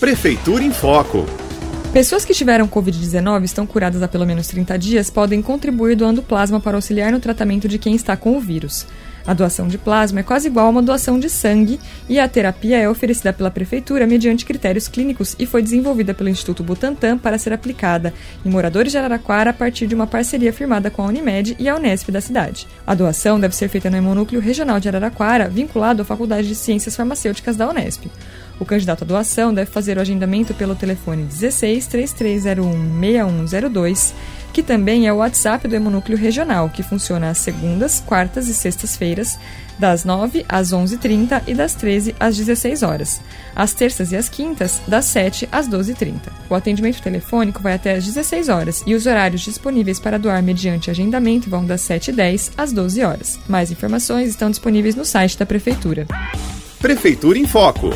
Prefeitura em Foco. Pessoas que tiveram Covid-19 estão curadas há pelo menos 30 dias podem contribuir doando plasma para auxiliar no tratamento de quem está com o vírus. A doação de plasma é quase igual a uma doação de sangue e a terapia é oferecida pela Prefeitura mediante critérios clínicos e foi desenvolvida pelo Instituto Butantan para ser aplicada em moradores de Araraquara a partir de uma parceria firmada com a Unimed e a Unesp da cidade. A doação deve ser feita no Hemonúcleo Regional de Araraquara, vinculado à Faculdade de Ciências Farmacêuticas da Unesp. O candidato à doação deve fazer o agendamento pelo telefone 16 3301 6102, que também é o WhatsApp do Hemonúcleo Regional, que funciona às segundas, quartas e sextas-feiras, das 9 às 11h30 e das 13 às 16 horas. Às terças e às quintas, das 7 às 12h30. O atendimento telefônico vai até às 16 horas e os horários disponíveis para doar mediante agendamento vão das 7h10 às 12 horas. Mais informações estão disponíveis no site da Prefeitura. Prefeitura em Foco.